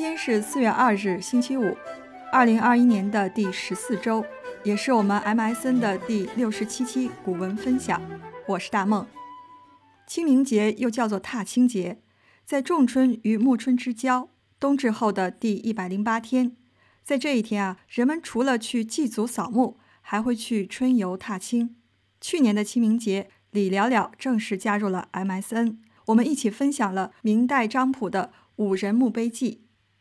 今天是四月二日，星期五，二零二一年的第十四周，也是我们 MSN 的第六十七期古文分享。我是大梦。清明节又叫做踏青节，在仲春与暮春之交，冬至后的第一百零八天，在这一天啊，人们除了去祭祖扫墓，还会去春游踏青。去年的清明节，李了了正式加入了 MSN，我们一起分享了明代张溥的《五人墓碑记》。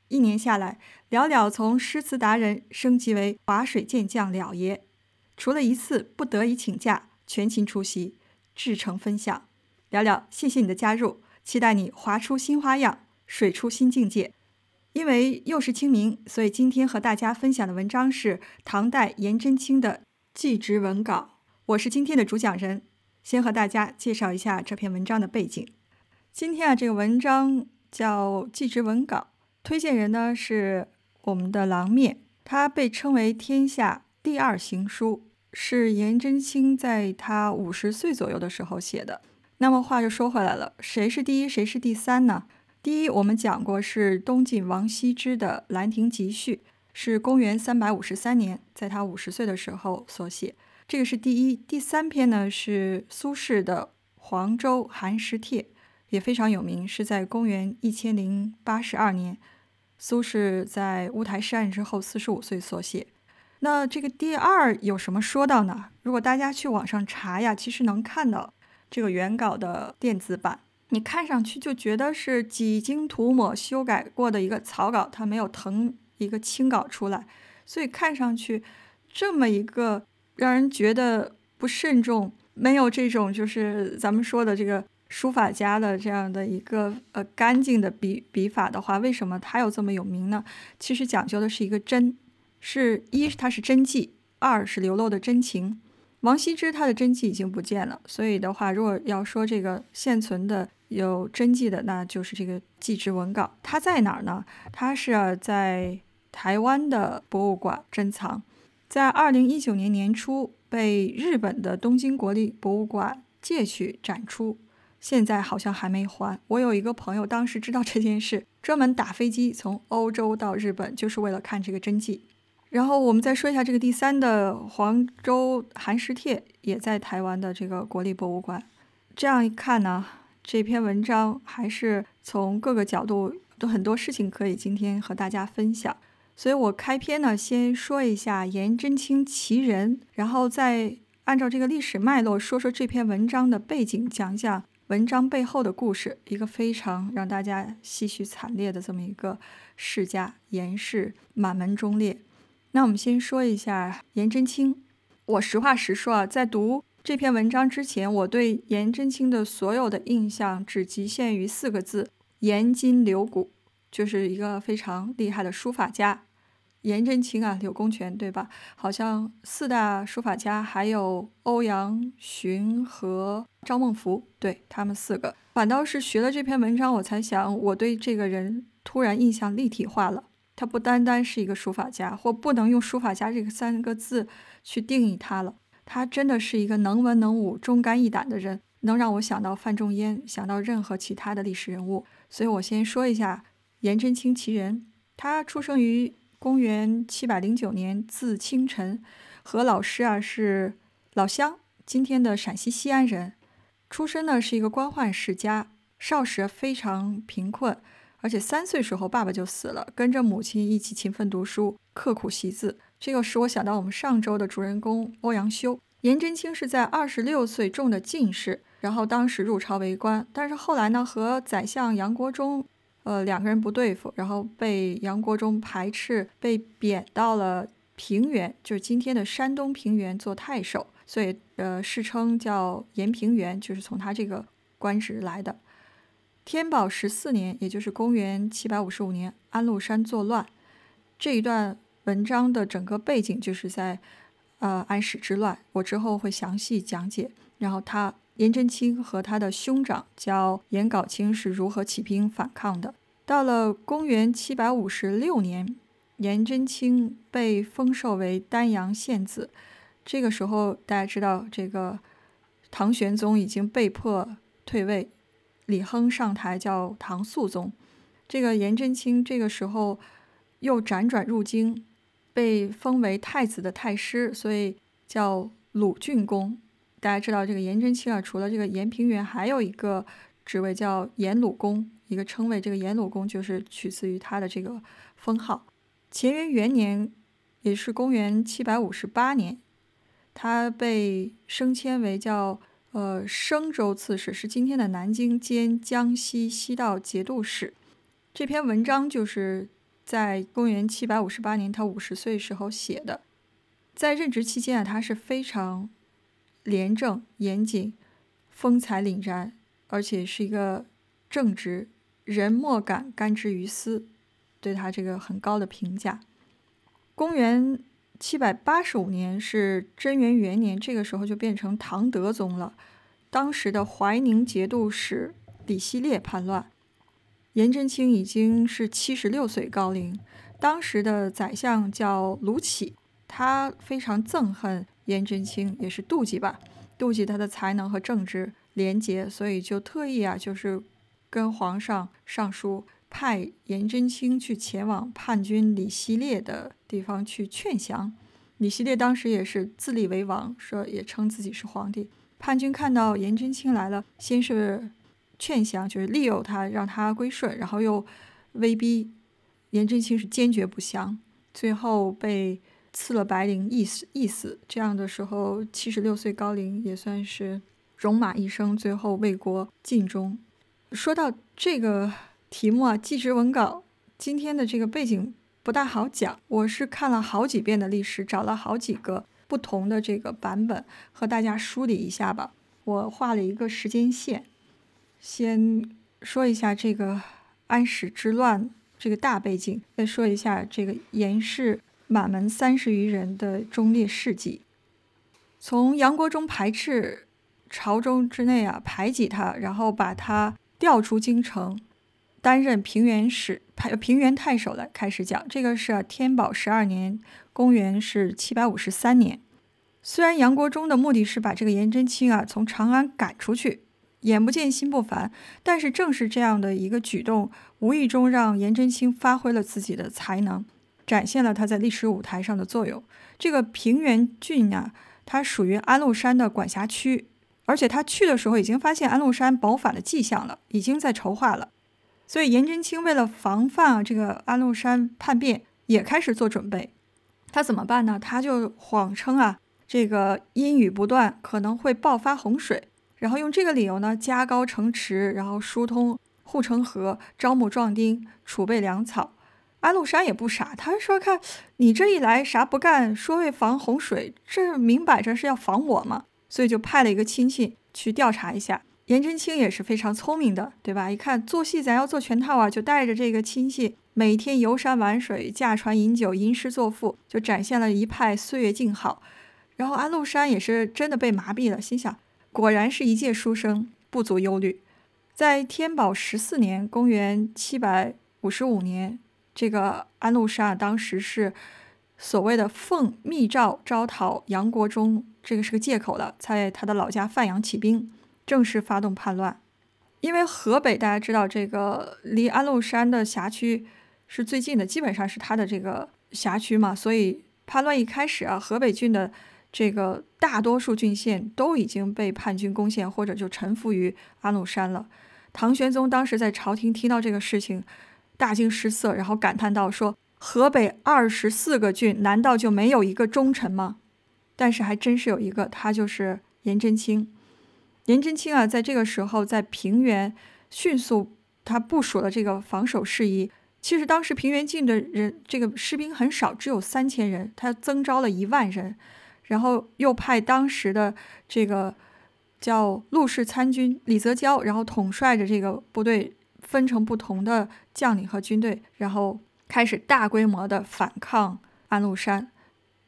一年下来，了了从诗词达人升级为划水健将了爷。除了一次不得已请假，全勤出席，至诚分享。了了，谢谢你的加入，期待你划出新花样，水出新境界。因为又是清明，所以今天和大家分享的文章是唐代颜真卿的祭侄文稿。我是今天的主讲人，先和大家介绍一下这篇文章的背景。今天啊，这个文章叫《祭侄文稿》。推荐人呢是我们的郎面，他被称为天下第二行书，是颜真卿在他五十岁左右的时候写的。那么话就说回来了，谁是第一，谁是第三呢？第一，我们讲过是东晋王羲之的《兰亭集序》，是公元三百五十三年，在他五十岁的时候所写，这个是第一。第三篇呢是苏轼的《黄州寒食帖》。也非常有名，是在公元一千零八十二年，苏轼在乌台诗案之后四十五岁所写。那这个第二有什么说到呢？如果大家去网上查呀，其实能看到这个原稿的电子版，你看上去就觉得是几经涂抹修改过的一个草稿，它没有腾一个清稿出来，所以看上去这么一个让人觉得不慎重，没有这种就是咱们说的这个。书法家的这样的一个呃干净的笔笔法的话，为什么他又这么有名呢？其实讲究的是一个真，是一它是真迹，二是流露的真情。王羲之他的真迹已经不见了，所以的话，如果要说这个现存的有真迹的，那就是这个祭侄文稿。它在哪儿呢？它是在台湾的博物馆珍藏，在二零一九年年初被日本的东京国立博物馆借去展出。现在好像还没还。我有一个朋友，当时知道这件事，专门打飞机从欧洲到日本，就是为了看这个真迹。然后我们再说一下这个第三的《黄州寒食帖》，也在台湾的这个国立博物馆。这样一看呢，这篇文章还是从各个角度都很多事情可以今天和大家分享。所以我开篇呢，先说一下颜真卿其人，然后再按照这个历史脉络说说这篇文章的背景，讲讲。文章背后的故事，一个非常让大家唏嘘惨烈的这么一个世家颜氏满门忠烈。那我们先说一下颜真卿。我实话实说啊，在读这篇文章之前，我对颜真卿的所有的印象只局限于四个字：颜筋柳骨，就是一个非常厉害的书法家。颜真卿啊，柳公权对吧？好像四大书法家还有欧阳询和赵孟頫，对他们四个。反倒是学了这篇文章，我才想，我对这个人突然印象立体化了。他不单单是一个书法家，或不能用书法家这个三个字去定义他了。他真的是一个能文能武、忠肝义胆的人，能让我想到范仲淹，想到任何其他的历史人物。所以我先说一下颜真卿其人，他出生于。公元七百零九年，字清晨，和老师啊是老乡，今天的陕西西安人。出身呢是一个官宦世家，少时非常贫困，而且三岁时候爸爸就死了，跟着母亲一起勤奋读书，刻苦习字。这个使我想到我们上周的主人公欧阳修。颜真卿是在二十六岁中的进士，然后当时入朝为官，但是后来呢和宰相杨国忠。呃，两个人不对付，然后被杨国忠排斥，被贬到了平原，就是今天的山东平原做太守，所以呃，世称叫延平原，就是从他这个官职来的。天宝十四年，也就是公元七百五十五年，安禄山作乱，这一段文章的整个背景就是在呃安史之乱，我之后会详细讲解。然后他。颜真卿和他的兄长叫颜杲卿是如何起兵反抗的？到了公元七百五十六年，颜真卿被封授为丹阳县子。这个时候，大家知道这个唐玄宗已经被迫退位，李亨上台叫唐肃宗。这个颜真卿这个时候又辗转入京，被封为太子的太师，所以叫鲁郡公。大家知道这个颜真卿啊，除了这个颜平原，还有一个职位叫颜鲁公，一个称谓。这个颜鲁公就是取自于他的这个封号。乾元元年，也是公元七百五十八年，他被升迁为叫呃升州刺史，是今天的南京兼江西西道节度使。这篇文章就是在公元七百五十八年，他五十岁时候写的。在任职期间啊，他是非常。廉政严谨，风采凛然，而且是一个正直人，莫敢干之于私，对他这个很高的评价。公元七百八十五年是贞元元年，这个时候就变成唐德宗了。当时的怀宁节度使李希烈叛乱，颜真卿已经是七十六岁高龄。当时的宰相叫卢杞，他非常憎恨。颜真卿也是妒忌吧，妒忌他的才能和正直廉洁，所以就特意啊，就是跟皇上上书，派颜真卿去前往叛军李希烈的地方去劝降。李希烈当时也是自立为王，说也称自己是皇帝。叛军看到颜真卿来了，先是劝降，就是利诱他，让他归顺，然后又威逼颜真卿是坚决不降，最后被。赐了白绫，意死意死。这样的时候，七十六岁高龄也算是戎马一生，最后为国尽忠。说到这个题目啊，记职文稿今天的这个背景不大好讲。我是看了好几遍的历史，找了好几个不同的这个版本，和大家梳理一下吧。我画了一个时间线，先说一下这个安史之乱这个大背景，再说一下这个严氏。满门三十余人的忠烈事迹，从杨国忠排斥朝中之内啊，排挤他，然后把他调出京城，担任平原使、平平原太守来开始讲。这个是天宝十二年，公元是七百五十三年。虽然杨国忠的目的是把这个颜真卿啊从长安赶出去，眼不见心不烦，但是正是这样的一个举动，无意中让颜真卿发挥了自己的才能。展现了他在历史舞台上的作用。这个平原郡啊，它属于安禄山的管辖区，而且他去的时候已经发现安禄山谋反的迹象了，已经在筹划了。所以颜真卿为了防范啊这个安禄山叛变，也开始做准备。他怎么办呢？他就谎称啊，这个阴雨不断，可能会爆发洪水，然后用这个理由呢，加高城池，然后疏通护城河，招募壮丁，储备粮草。安禄山也不傻，他说：“看你这一来啥不干，说为防洪水，这明摆着是要防我嘛。”所以就派了一个亲戚去调查一下。颜真卿也是非常聪明的，对吧？一看做戏咱要做全套啊，就带着这个亲戚每天游山玩水，驾船饮酒，吟诗作赋，就展现了一派岁月静好。然后安禄山也是真的被麻痹了，心想：果然是一介书生，不足忧虑。在天宝十四年（公元七百五十五年）。这个安禄山当时是所谓的奉密诏招讨杨国忠，这个是个借口了，在他的老家范阳起兵，正式发动叛乱。因为河北大家知道，这个离安禄山的辖区是最近的，基本上是他的这个辖区嘛，所以叛乱一开始啊，河北郡的这个大多数郡县都已经被叛军攻陷，或者就臣服于安禄山了。唐玄宗当时在朝廷听到这个事情。大惊失色，然后感叹道：“说河北二十四个郡，难道就没有一个忠臣吗？但是还真是有一个，他就是颜真卿。颜真卿啊，在这个时候在平原迅速他部署了这个防守事宜。其实当时平原郡的人这个士兵很少，只有三千人，他增招了一万人，然后又派当时的这个叫陆氏参军李泽交，然后统帅着这个部队。”分成不同的将领和军队，然后开始大规模的反抗安禄山。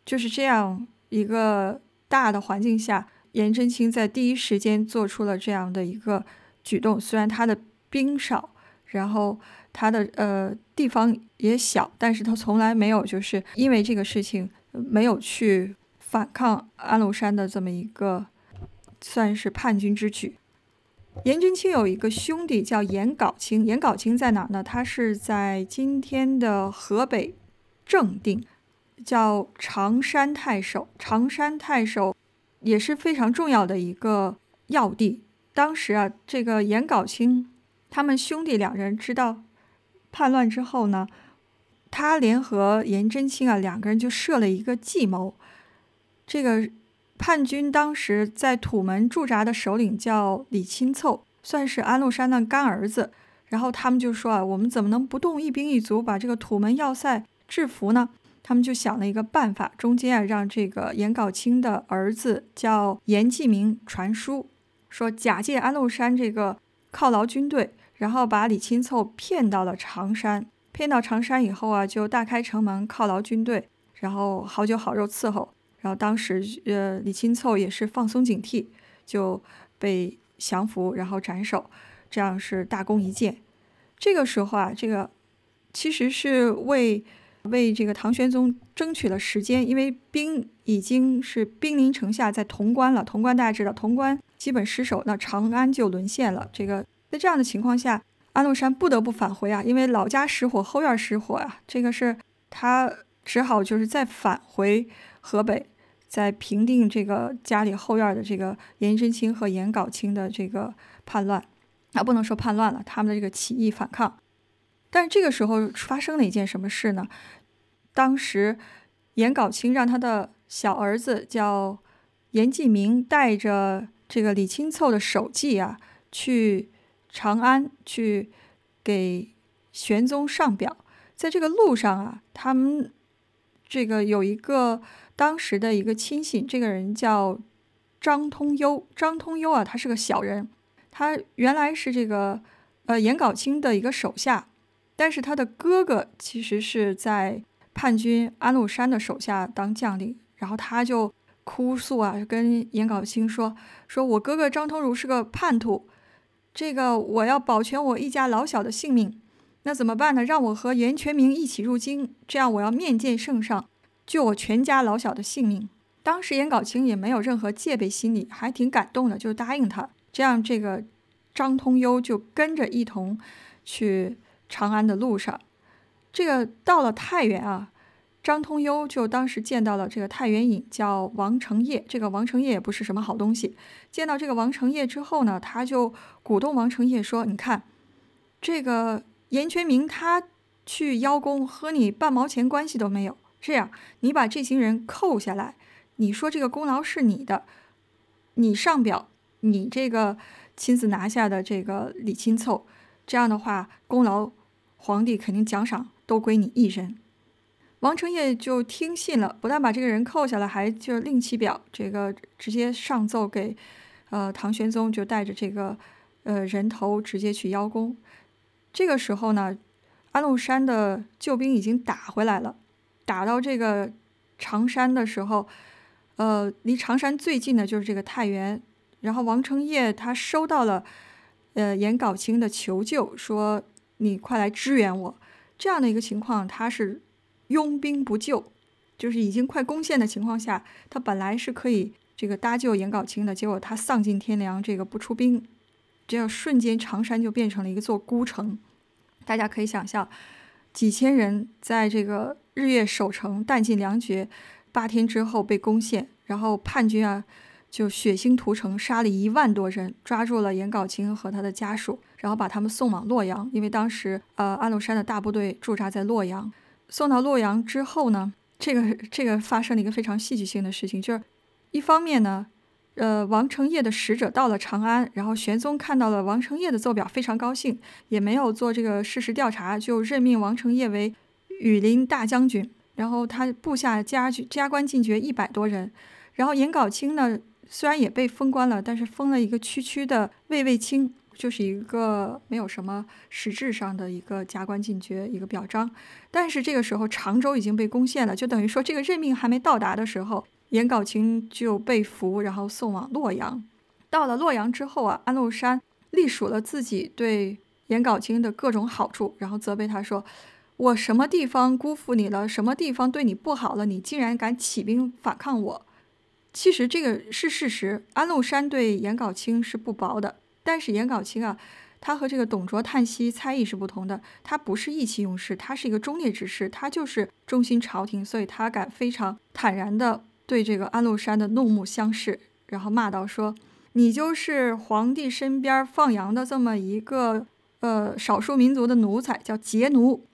就是这样一个大的环境下，颜真卿在第一时间做出了这样的一个举动。虽然他的兵少，然后他的呃地方也小，但是他从来没有就是因为这个事情没有去反抗安禄山的这么一个算是叛军之举。颜真卿有一个兄弟叫颜杲卿，颜杲卿在哪儿呢？他是在今天的河北正定，叫常山太守。常山太守也是非常重要的一个要地。当时啊，这个颜杲卿他们兄弟两人知道叛乱之后呢，他联合颜真卿啊，两个人就设了一个计谋。这个叛军当时在土门驻扎的首领叫李钦凑，算是安禄山的干儿子。然后他们就说啊，我们怎么能不动一兵一卒把这个土门要塞制服呢？他们就想了一个办法，中间啊让这个颜杲卿的儿子叫颜季明传书。说假借安禄山这个犒劳军队，然后把李钦凑骗到了常山。骗到常山以后啊，就大开城门犒劳军队，然后好酒好肉伺候。然后当时呃，李钦凑也是放松警惕，就被降服，然后斩首，这样是大功一件。这个时候啊，这个其实是为为这个唐玄宗争取了时间，因为兵已经是兵临城下，在潼关了。潼关大家知道，潼关。基本失守，那长安就沦陷了。这个在这样的情况下，安禄山不得不返回啊，因为老家失火，后院失火啊。这个是他只好就是再返回河北，在平定这个家里后院的这个颜真卿和颜杲卿的这个叛乱。啊，不能说叛乱了，他们的这个起义反抗。但是这个时候发生了一件什么事呢？当时颜杲卿让他的小儿子叫颜季明带着。这个李钦凑的手记啊，去长安去给玄宗上表，在这个路上啊，他们这个有一个当时的一个亲信，这个人叫张通幽。张通幽啊，他是个小人，他原来是这个呃颜杲卿的一个手下，但是他的哥哥其实是在叛军安禄山的手下当将领，然后他就。哭诉啊，跟颜杲卿说：“说我哥哥张通儒是个叛徒，这个我要保全我一家老小的性命，那怎么办呢？让我和袁全明一起入京，这样我要面见圣上，救我全家老小的性命。”当时颜杲卿也没有任何戒备心理，还挺感动的，就答应他。这样，这个张通幽就跟着一同去长安的路上。这个到了太原啊。张通幽就当时见到了这个太原尹，叫王承业。这个王承业也不是什么好东西。见到这个王承业之后呢，他就鼓动王承业说：“你看，这个严全明他去邀功，和你半毛钱关系都没有。这样，你把这行人扣下来，你说这个功劳是你的，你上表，你这个亲自拿下的这个李钦凑，这样的话，功劳皇帝肯定奖赏都归你一人。”王承业就听信了，不但把这个人扣下来，还就另起表，这个直接上奏给，呃，唐玄宗，就带着这个，呃，人头直接去邀功。这个时候呢，安禄山的救兵已经打回来了，打到这个常山的时候，呃，离常山最近的就是这个太原。然后王承业他收到了，呃，颜杲卿的求救，说你快来支援我。这样的一个情况，他是。拥兵不救，就是已经快攻陷的情况下，他本来是可以这个搭救颜杲卿的，结果他丧尽天良，这个不出兵，这样瞬间常山就变成了一座孤城。大家可以想象，几千人在这个日月守城，弹尽粮绝，八天之后被攻陷，然后叛军啊就血腥屠城，杀了一万多人，抓住了颜杲卿和他的家属，然后把他们送往洛阳，因为当时呃安禄山的大部队驻扎在洛阳。送到洛阳之后呢，这个这个发生了一个非常戏剧性的事情，就是一方面呢，呃，王承业的使者到了长安，然后玄宗看到了王承业的奏表，非常高兴，也没有做这个事实调查，就任命王承业为羽林大将军，然后他部下加加官进爵一百多人，然后颜杲卿呢，虽然也被封官了，但是封了一个区区的卫尉卿。就是一个没有什么实质上的一个加官进爵一个表彰，但是这个时候常州已经被攻陷了，就等于说这个任命还没到达的时候，颜杲卿就被俘，然后送往洛阳。到了洛阳之后啊，安禄山隶属了自己对颜杲卿的各种好处，然后责备他说：“我什么地方辜负你了？什么地方对你不好了？你竟然敢起兵反抗我？”其实这个是事实，安禄山对颜杲卿是不薄的。但是颜杲卿啊，他和这个董卓叹息猜疑是不同的，他不是意气用事，他是一个忠烈之士，他就是忠心朝廷，所以他敢非常坦然的对这个安禄山的怒目相视，然后骂道说：“你就是皇帝身边放羊的这么一个呃少数民族的奴才，叫节奴。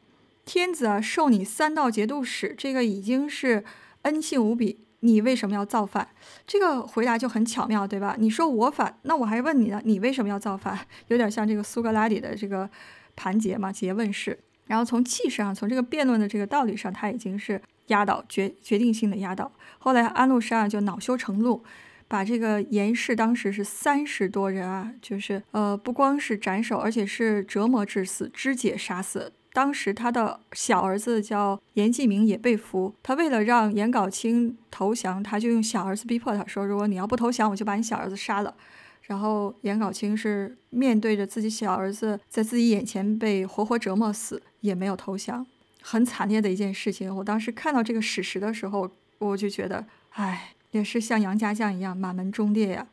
天子啊，授你三道节度使，这个已经是恩幸无比。”你为什么要造反？这个回答就很巧妙，对吧？你说我反，那我还问你呢，你为什么要造反？有点像这个苏格拉底的这个盘结嘛，诘问式。然后从气势上，从这个辩论的这个道理上，他已经是压倒决决定性的压倒。后来安禄山啊就恼羞成怒，把这个严氏当时是三十多人啊，就是呃不光是斩首，而且是折磨致死，肢解杀死。当时他的小儿子叫严继明也被俘，他为了让颜杲卿投降，他就用小儿子逼迫他说：“如果你要不投降，我就把你小儿子杀了。”然后颜杲卿是面对着自己小儿子在自己眼前被活活折磨死，也没有投降，很惨烈的一件事情。我当时看到这个史实的时候，我就觉得，唉，也是像杨家将一样满门忠烈呀。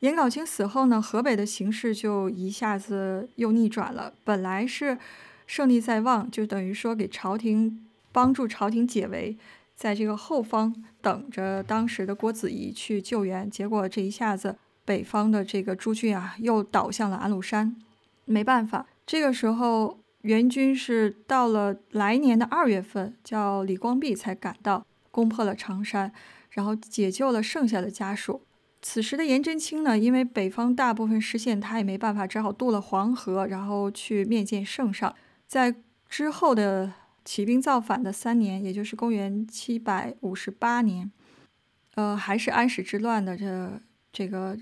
颜杲卿死后呢，河北的形势就一下子又逆转了，本来是。胜利在望，就等于说给朝廷帮助朝廷解围，在这个后方等着当时的郭子仪去救援。结果这一下子，北方的这个诸郡啊，又倒向了安禄山。没办法，这个时候援军是到了来年的二月份，叫李光弼才赶到，攻破了常山，然后解救了剩下的家属。此时的颜真卿呢，因为北方大部分失陷，他也没办法，只好渡了黄河，然后去面见圣上。在之后的起兵造反的三年，也就是公元七百五十八年，呃，还是安史之乱的这这个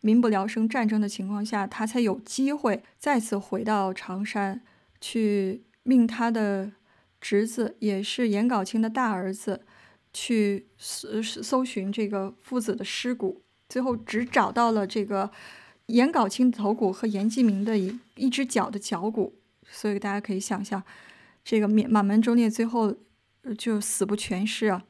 民不聊生战争的情况下，他才有机会再次回到常山，去命他的侄子，也是颜杲卿的大儿子，去搜搜寻这个父子的尸骨，最后只找到了这个颜杲卿的头骨和颜季明的一一只脚的脚骨。所以大家可以想象，这个满满门忠烈最后就死不全尸啊！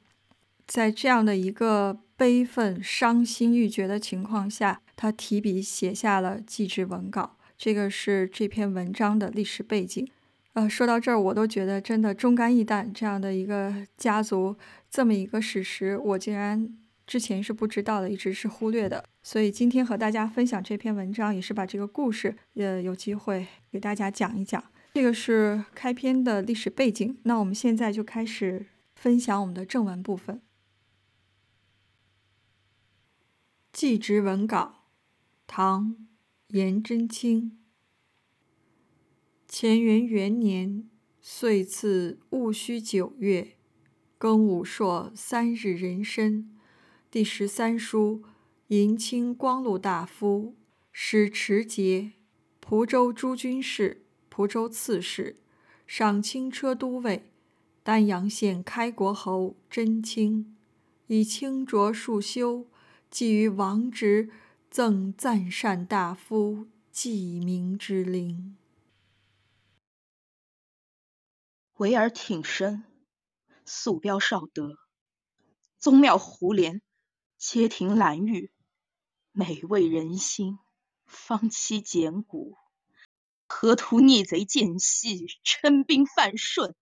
在这样的一个悲愤、伤心欲绝的情况下，他提笔写下了祭侄文稿。这个是这篇文章的历史背景。呃，说到这儿，我都觉得真的忠肝义胆。这样的一个家族，这么一个史实，我竟然之前是不知道的，一直是忽略的。所以今天和大家分享这篇文章，也是把这个故事，呃，有机会给大家讲一讲。这个是开篇的历史背景，那我们现在就开始分享我们的正文部分。祭侄文稿，唐·颜真卿。乾元元年，岁次戊戌九月，庚午朔三日壬申，第十三书迎清光禄大夫，使持节，蒲州诸军事。蒲州刺史，赏清车都尉，丹阳县开国侯真卿，以清浊束修，寄于王直，赠赞善大夫记名之灵。维尔挺身，素标少德，宗庙胡连，阶庭兰玉，美味人心，方期简古。河图逆贼间隙，称兵犯顺，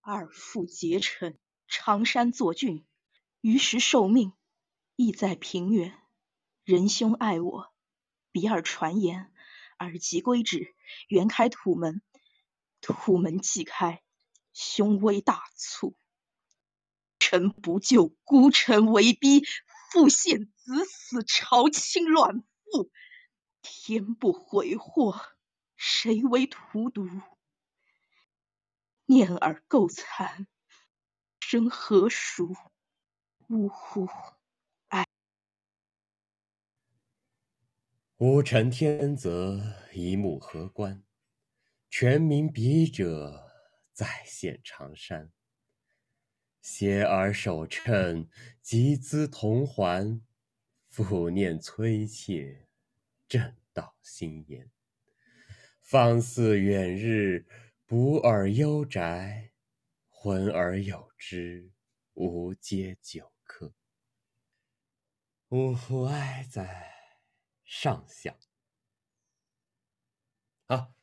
二父结臣，常山作郡。于时受命，意在平原。仁兄爱我，比尔传言，尔即归止。原开土门，土门既开，兄威大促。臣不救，孤臣为逼，父献子死，朝侵乱父，天不悔祸。谁为荼毒？念尔垢残，生何属？呜呼！哀！吾臣天泽，一目何关？全民笔者，再现长山。携尔守称，集资同还。复念崔妾，正道心言。方似远日，不尔幽宅，浑而有之，无皆久客。呜呼哀哉！上相。好，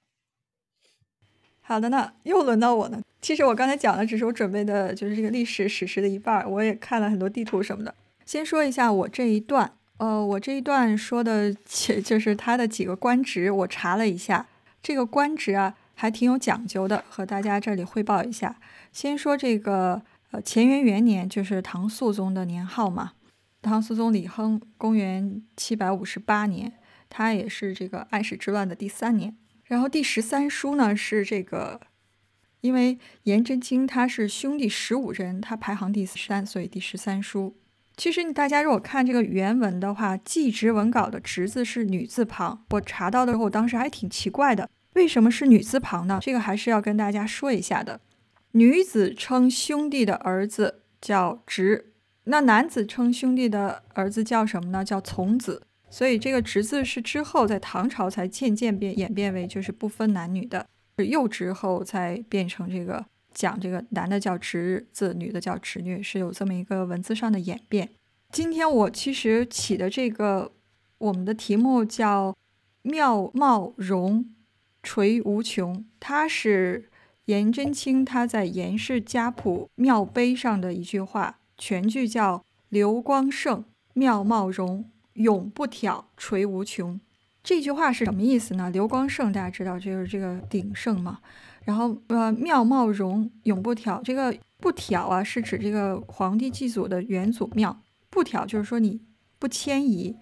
好的呢，又轮到我了。其实我刚才讲的只是我准备的，就是这个历史史实的一半儿。我也看了很多地图什么的。先说一下我这一段，呃，我这一段说的，且就是他的几个官职，我查了一下，这个官职啊还挺有讲究的，和大家这里汇报一下。先说这个，呃，乾元元年就是唐肃宗的年号嘛，唐肃宗李亨，公元七百五十八年，他也是这个安史之乱的第三年。然后第十三书呢是这个。因为颜真卿他是兄弟十五人，他排行第三，所以第十三书。其实大家如果看这个原文的话，祭侄文稿的侄字是女字旁。我查到的时候，我当时还挺奇怪的，为什么是女字旁呢？这个还是要跟大家说一下的。女子称兄弟的儿子叫侄，那男子称兄弟的儿子叫什么呢？叫从子。所以这个侄字是之后在唐朝才渐渐变演变为就是不分男女的。是幼之后才变成这个讲这个男的叫侄子，女的叫侄女，是有这么一个文字上的演变。今天我其实起的这个我们的题目叫“妙貌容垂无穷”，它是颜真卿他在《颜氏家谱庙碑》上的一句话，全句叫“流光盛，妙貌容，永不挑，垂无穷”。这句话是什么意思呢？流光盛，大家知道就是这个鼎盛嘛。然后呃，妙貌容永不挑，这个不挑啊，是指这个皇帝祭祖的元祖庙。不挑就是说你不迁移，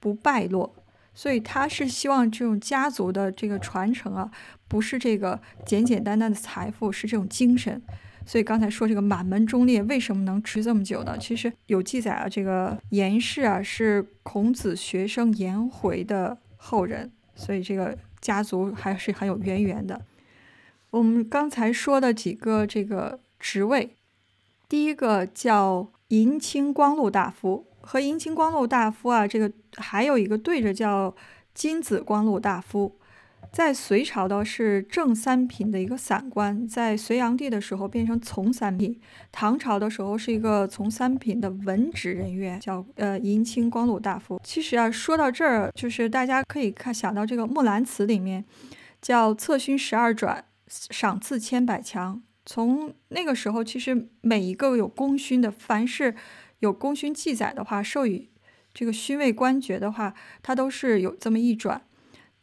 不败落。所以他是希望这种家族的这个传承啊，不是这个简简单单的财富，是这种精神。所以刚才说这个满门忠烈为什么能持这么久呢？其实有记载啊，这个颜氏啊是孔子学生颜回的。后人，所以这个家族还是很有渊源的。我们刚才说的几个这个职位，第一个叫银青光禄大夫，和银青光禄大夫啊，这个还有一个对着叫金子光禄大夫。在隋朝的是正三品的一个散官，在隋炀帝的时候变成从三品，唐朝的时候是一个从三品的文职人员，叫呃银青光禄大夫。其实啊，说到这儿，就是大家可以看想到这个《木兰辞》里面叫策勋十二转，赏赐千百强。从那个时候，其实每一个有功勋的，凡是有功勋记载的话，授予这个勋位官爵的话，他都是有这么一转。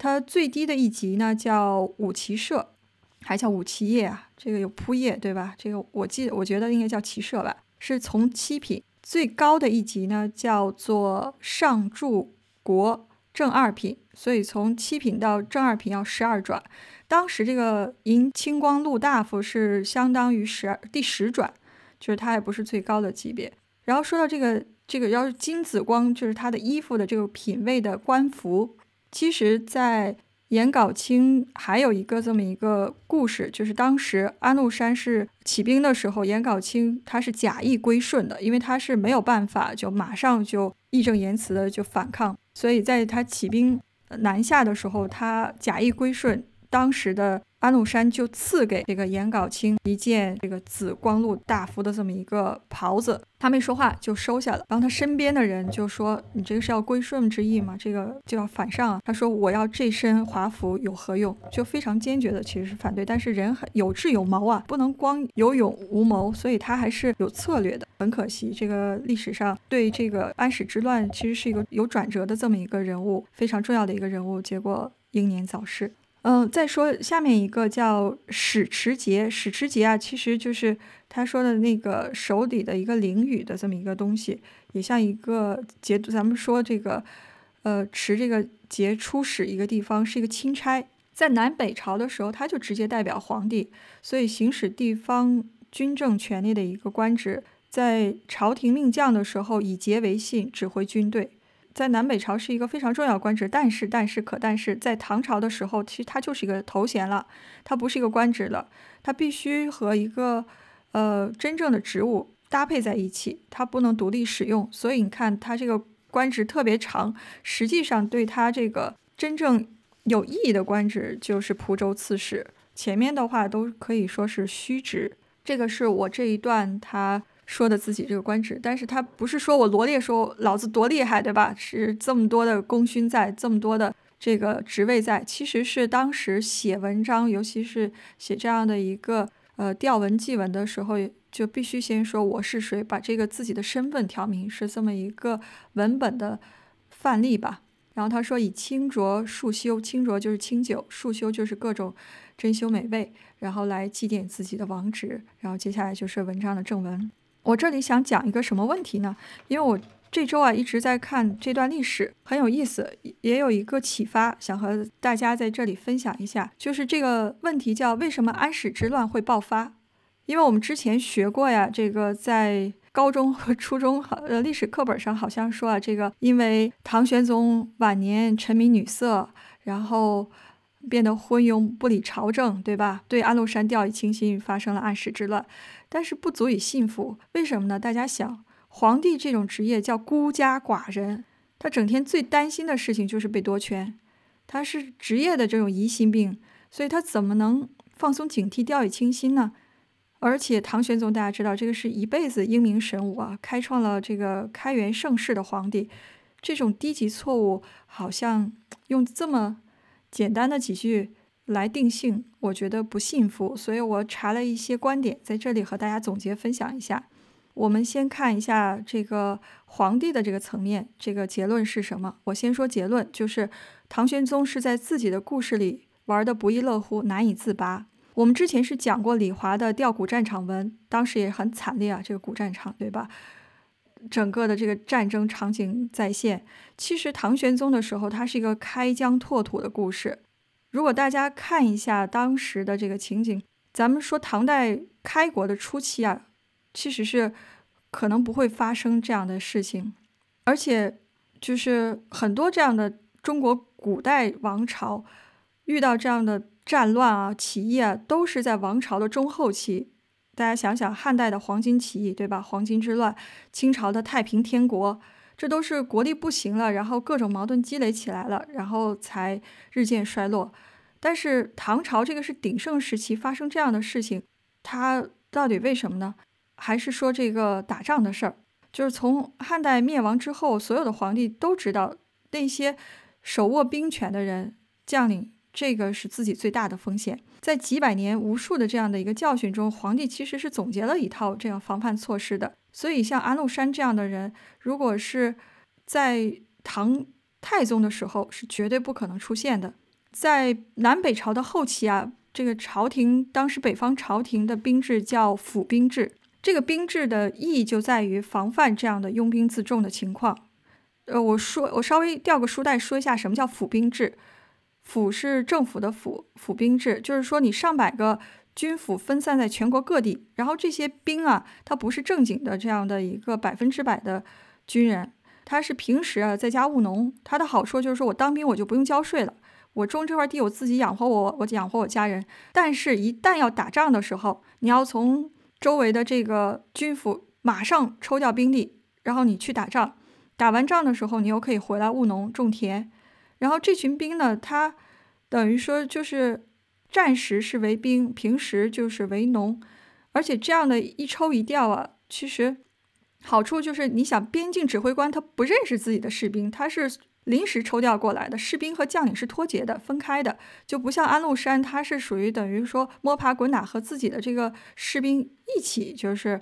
它最低的一级呢叫五骑射，还叫五骑业啊，这个有铺业对吧？这个我记得，我觉得应该叫骑射吧，是从七品。最高的一级呢叫做上柱国正二品，所以从七品到正二品要十二转。当时这个银青光禄大夫是相当于十二第十转，就是他也不是最高的级别。然后说到这个这个要是金紫光，就是他的衣服的这个品位的官服。其实，在颜杲卿还有一个这么一个故事，就是当时安禄山是起兵的时候，颜杲卿他是假意归顺的，因为他是没有办法就马上就义正言辞的就反抗，所以在他起兵南下的时候，他假意归顺当时的。安禄山就赐给这个颜杲卿一件这个紫光禄大夫的这么一个袍子，他没说话就收下了。然后他身边的人就说：“你这个是要归顺之意吗？这个就要反上啊！”他说：“我要这身华服有何用？”就非常坚决的其实是反对。但是人很有智有谋啊，不能光有勇无谋，所以他还是有策略的。很可惜，这个历史上对这个安史之乱其实是一个有转折的这么一个人物，非常重要的一个人物，结果英年早逝。嗯，再说下面一个叫史持节，史持节啊，其实就是他说的那个手底的一个领羽的这么一个东西，也像一个节。咱们说这个，呃，持这个节出使一个地方是一个钦差，在南北朝的时候，他就直接代表皇帝，所以行使地方军政权力的一个官职，在朝廷命将的时候，以节为信，指挥军队。在南北朝是一个非常重要官职，但是但是可但是在唐朝的时候，其实它就是一个头衔了，它不是一个官职了，它必须和一个呃真正的职务搭配在一起，它不能独立使用。所以你看，它这个官职特别长，实际上对它这个真正有意义的官职就是蒲州刺史，前面的话都可以说是虚职。这个是我这一段他。说的自己这个官职，但是他不是说我罗列说老子多厉害，对吧？是这么多的功勋在，这么多的这个职位在，其实是当时写文章，尤其是写这样的一个呃调文记文的时候，就必须先说我是谁，把这个自己的身份挑明，是这么一个文本的范例吧。然后他说以清浊漱修，清浊就是清酒，漱修就是各种珍馐美味，然后来祭奠自己的王职。然后接下来就是文章的正文。我这里想讲一个什么问题呢？因为我这周啊一直在看这段历史，很有意思，也有一个启发，想和大家在这里分享一下。就是这个问题叫为什么安史之乱会爆发？因为我们之前学过呀，这个在高中和初中好呃历史课本上好像说啊，这个因为唐玄宗晚年沉迷女色，然后变得昏庸不理朝政，对吧？对安禄山掉以轻心，发生了安史之乱。但是不足以信服，为什么呢？大家想，皇帝这种职业叫孤家寡人，他整天最担心的事情就是被夺权，他是职业的这种疑心病，所以他怎么能放松警惕、掉以轻心呢？而且唐玄宗大家知道，这个是一辈子英明神武啊，开创了这个开元盛世的皇帝，这种低级错误，好像用这么简单的几句。来定性，我觉得不幸福，所以我查了一些观点，在这里和大家总结分享一下。我们先看一下这个皇帝的这个层面，这个结论是什么？我先说结论，就是唐玄宗是在自己的故事里玩的不亦乐乎，难以自拔。我们之前是讲过李华的吊古战场文，当时也很惨烈啊，这个古战场，对吧？整个的这个战争场景再现。其实唐玄宗的时候，它是一个开疆拓土的故事。如果大家看一下当时的这个情景，咱们说唐代开国的初期啊，其实是可能不会发生这样的事情，而且就是很多这样的中国古代王朝遇到这样的战乱啊、起义啊，都是在王朝的中后期。大家想想，汉代的黄巾起义，对吧？黄巾之乱，清朝的太平天国。这都是国力不行了，然后各种矛盾积累起来了，然后才日渐衰落。但是唐朝这个是鼎盛时期，发生这样的事情，它到底为什么呢？还是说这个打仗的事儿？就是从汉代灭亡之后，所有的皇帝都知道，那些手握兵权的人将领，这个是自己最大的风险。在几百年无数的这样的一个教训中，皇帝其实是总结了一套这样防范措施的。所以，像安禄山这样的人，如果是在唐太宗的时候，是绝对不可能出现的。在南北朝的后期啊，这个朝廷当时北方朝廷的兵制叫府兵制，这个兵制的意义就在于防范这样的拥兵自重的情况。呃，我说我稍微调个书袋说一下什么叫府兵制。府是政府的府，府兵制就是说你上百个。军府分散在全国各地，然后这些兵啊，他不是正经的这样的一个百分之百的军人，他是平时啊在家务农。他的好处就是说我当兵我就不用交税了，我种这块地我自己养活我，我养活我家人。但是，一旦要打仗的时候，你要从周围的这个军府马上抽调兵力，然后你去打仗。打完仗的时候，你又可以回来务农种田。然后这群兵呢，他等于说就是。战时是为兵，平时就是为农，而且这样的一抽一调啊，其实好处就是你想，边境指挥官他不认识自己的士兵，他是临时抽调过来的，士兵和将领是脱节的、分开的，就不像安禄山，他是属于等于说摸爬滚打和自己的这个士兵一起，就是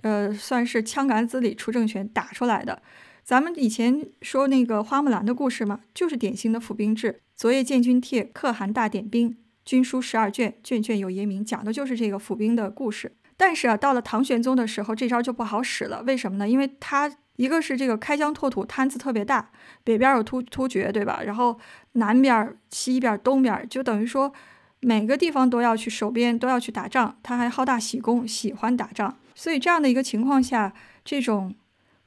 呃，算是枪杆子里出政权打出来的。咱们以前说那个花木兰的故事嘛，就是典型的府兵制。昨夜见军帖，可汗大点兵。军书十二卷，卷卷有爷名，讲的就是这个府兵的故事。但是啊，到了唐玄宗的时候，这招就不好使了。为什么呢？因为他一个是这个开疆拓土摊子特别大，北边有突突厥，对吧？然后南边、西边、东边，就等于说每个地方都要去守边，都要去打仗。他还好大喜功，喜欢打仗。所以这样的一个情况下，这种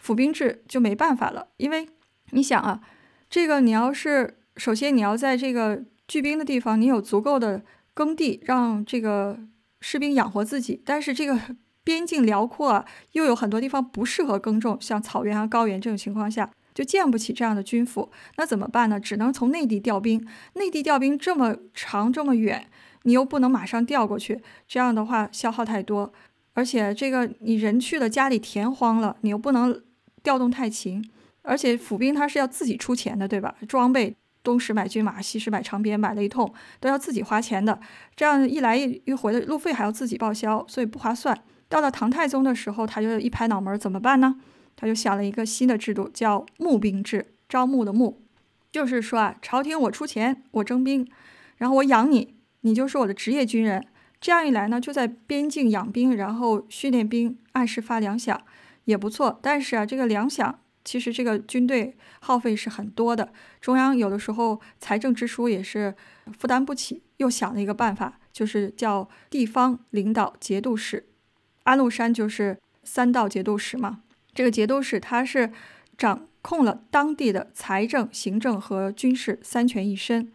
府兵制就没办法了。因为你想啊，这个你要是首先你要在这个。聚兵的地方，你有足够的耕地，让这个士兵养活自己。但是这个 边境辽阔，啊，又有很多地方不适合耕种，像草原啊、高原这种情况下，就建不起这样的军府。那怎么办呢？只能从内地调兵。内地调兵这么长这么远，你又不能马上调过去，这样的话消耗太多。而且这个你人去了，家里田荒了，你又不能调动太勤。而且府兵他是要自己出钱的，对吧？装备。东市买军马，西市买长鞭，买了一通都要自己花钱的，这样一来一回的路费还要自己报销，所以不划算。到了唐太宗的时候，他就一拍脑门，怎么办呢？他就想了一个新的制度，叫募兵制，招募的募，就是说啊，朝廷我出钱，我征兵，然后我养你，你就是我的职业军人。这样一来呢，就在边境养兵，然后训练兵，按时发粮饷，也不错。但是啊，这个粮饷其实这个军队耗费是很多的，中央有的时候财政支出也是负担不起。又想了一个办法，就是叫地方领导节度使。安禄山就是三道节度使嘛。这个节度使他是掌控了当地的财政、行政和军事三权一身。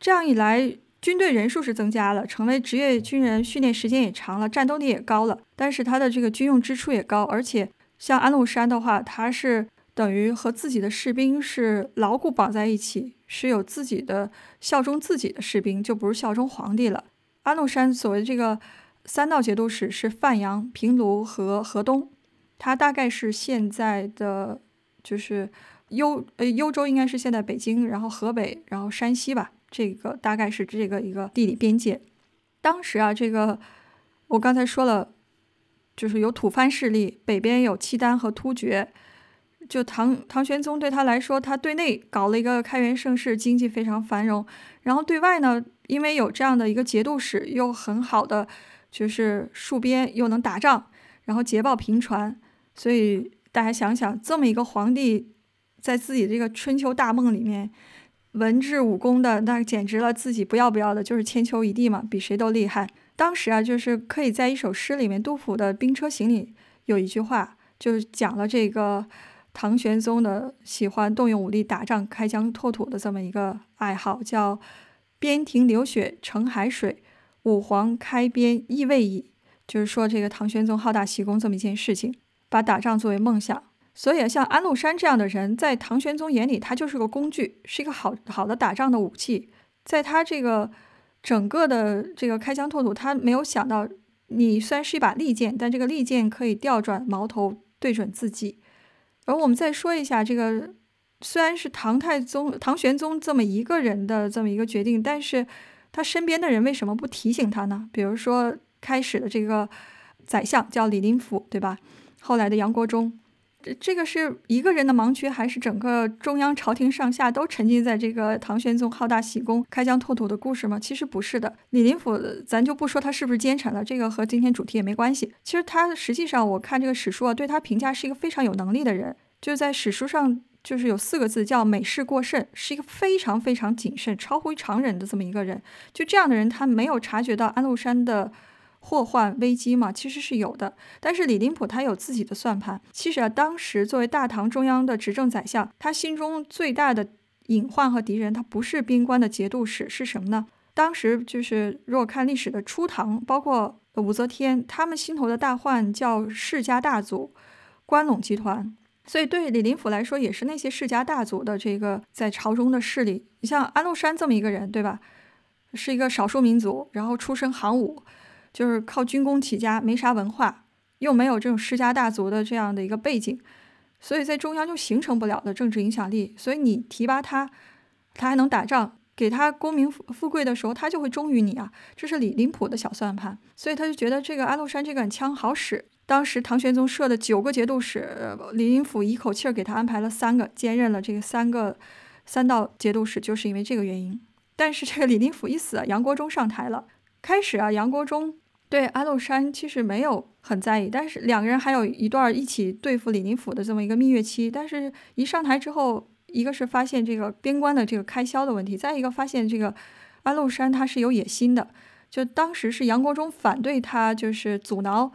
这样一来。军队人数是增加了，成为职业军人，训练时间也长了，战斗力也高了。但是他的这个军用支出也高，而且像安禄山的话，他是等于和自己的士兵是牢固绑在一起，是有自己的效忠自己的士兵，就不是效忠皇帝了。安禄山所谓这个三道节度使是范阳、平卢和河东，他大概是现在的就是幽呃幽州，应该是现在北京，然后河北，然后山西吧。这个大概是这个一个地理边界。当时啊，这个我刚才说了，就是有吐蕃势力，北边有契丹和突厥。就唐唐玄宗对他来说，他对内搞了一个开元盛世，经济非常繁荣。然后对外呢，因为有这样的一个节度使，又很好的就是戍边，又能打仗，然后捷报频传。所以大家想想，这么一个皇帝，在自己这个春秋大梦里面。文治武功的那简直了，自己不要不要的，就是千秋一帝嘛，比谁都厉害。当时啊，就是可以在一首诗里面，杜甫的《兵车行》里有一句话，就是讲了这个唐玄宗的喜欢动用武力打仗、开疆拓土的这么一个爱好，叫“边庭流血成海水，武皇开边亦未已”，就是说这个唐玄宗好大喜功这么一件事情，把打仗作为梦想。所以，像安禄山这样的人，在唐玄宗眼里，他就是个工具，是一个好好的打仗的武器。在他这个整个的这个开疆拓土，他没有想到，你虽然是一把利剑，但这个利剑可以调转矛头对准自己。而我们再说一下，这个虽然是唐太宗、唐玄宗这么一个人的这么一个决定，但是他身边的人为什么不提醒他呢？比如说，开始的这个宰相叫李林甫，对吧？后来的杨国忠。这个是一个人的盲区，还是整个中央朝廷上下都沉浸在这个唐玄宗好大喜功、开疆拓土的故事吗？其实不是的。李林甫，咱就不说他是不是奸臣了，这个和今天主题也没关系。其实他实际上，我看这个史书啊，对他评价是一个非常有能力的人。就是在史书上，就是有四个字叫“美事过甚”，是一个非常非常谨慎、超乎常人的这么一个人。就这样的人，他没有察觉到安禄山的。祸患危机嘛，其实是有的。但是李林甫他有自己的算盘。其实啊，当时作为大唐中央的执政宰相，他心中最大的隐患和敌人，他不是边关的节度使，是什么呢？当时就是如果看历史的初唐，包括武则天，他们心头的大患叫世家大族、关陇集团。所以对李林甫来说，也是那些世家大族的这个在朝中的势力。你像安禄山这么一个人，对吧？是一个少数民族，然后出身行伍。就是靠军功起家，没啥文化，又没有这种世家大族的这样的一个背景，所以在中央就形成不了的政治影响力。所以你提拔他，他还能打仗，给他功名富富贵的时候，他就会忠于你啊。这是李林甫的小算盘，所以他就觉得这个安禄山这杆枪好使。当时唐玄宗设的九个节度使，李林甫一口气儿给他安排了三个，兼任了这个三个三道节度使，就是因为这个原因。但是这个李林甫一死，杨国忠上台了。开始啊，杨国忠。对安禄山其实没有很在意，但是两个人还有一段一起对付李林甫的这么一个蜜月期。但是，一上台之后，一个是发现这个边关的这个开销的问题，再一个发现这个安禄山他是有野心的。就当时是杨国忠反对他，就是阻挠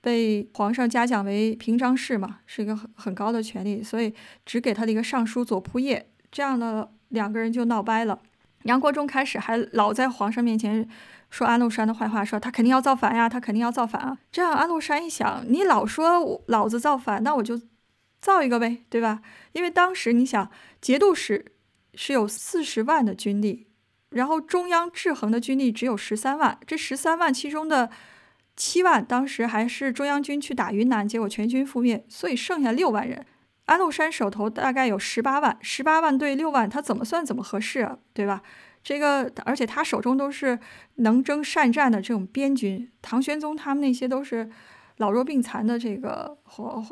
被皇上嘉奖为平章事嘛，是一个很很高的权利，所以只给他的一个尚书左仆射。这样的两个人就闹掰了。杨国忠开始还老在皇上面前。说安禄山的坏话，说他肯定要造反呀，他肯定要造反啊！这样安禄山一想，你老说老子造反，那我就造一个呗，对吧？因为当时你想，节度使是有四十万的军力，然后中央制衡的军力只有十三万，这十三万其中的七万当时还是中央军去打云南，结果全军覆灭，所以剩下六万人。安禄山手头大概有十八万，十八万对六万，他怎么算怎么合适啊，对吧？这个，而且他手中都是能征善战的这种边军，唐玄宗他们那些都是老弱病残的，这个